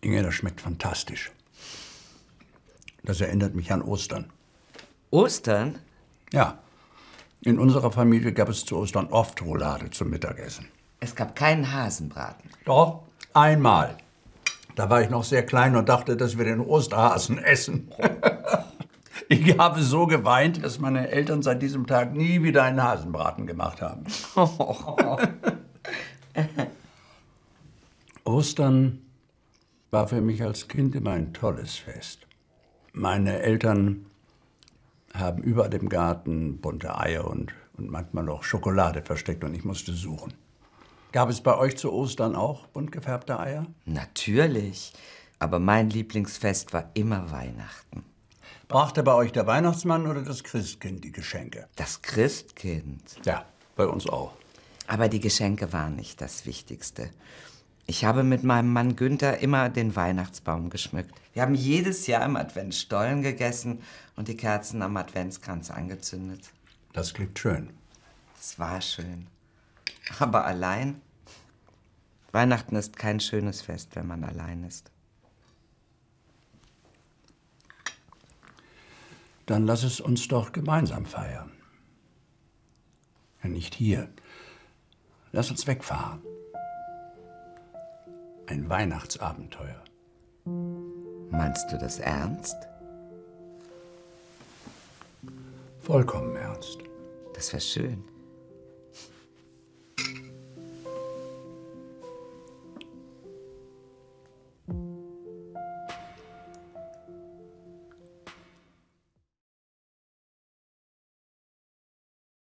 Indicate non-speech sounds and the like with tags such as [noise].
Inge, das schmeckt fantastisch. Das erinnert mich an Ostern. Ostern? Ja. In unserer Familie gab es zu Ostern oft Roulade zum Mittagessen. Es gab keinen Hasenbraten. Doch, einmal. Da war ich noch sehr klein und dachte, dass wir den Osterhasen essen. [laughs] Ich habe so geweint, dass meine Eltern seit diesem Tag nie wieder einen Hasenbraten gemacht haben. [laughs] Ostern war für mich als Kind immer ein tolles Fest. Meine Eltern haben überall im Garten bunte Eier und, und manchmal noch Schokolade versteckt und ich musste suchen. Gab es bei euch zu Ostern auch bunt gefärbte Eier? Natürlich. Aber mein Lieblingsfest war immer Weihnachten. Brachte bei euch der Weihnachtsmann oder das Christkind die Geschenke? Das Christkind. Ja, bei uns auch. Aber die Geschenke waren nicht das Wichtigste. Ich habe mit meinem Mann Günther immer den Weihnachtsbaum geschmückt. Wir haben jedes Jahr im Advent Stollen gegessen und die Kerzen am Adventskranz angezündet. Das klingt schön. Es war schön. Aber allein? Weihnachten ist kein schönes Fest, wenn man allein ist. Dann lass es uns doch gemeinsam feiern. Ja, nicht hier. Lass uns wegfahren. Ein Weihnachtsabenteuer. Meinst du das ernst? Vollkommen ernst. Das wäre schön.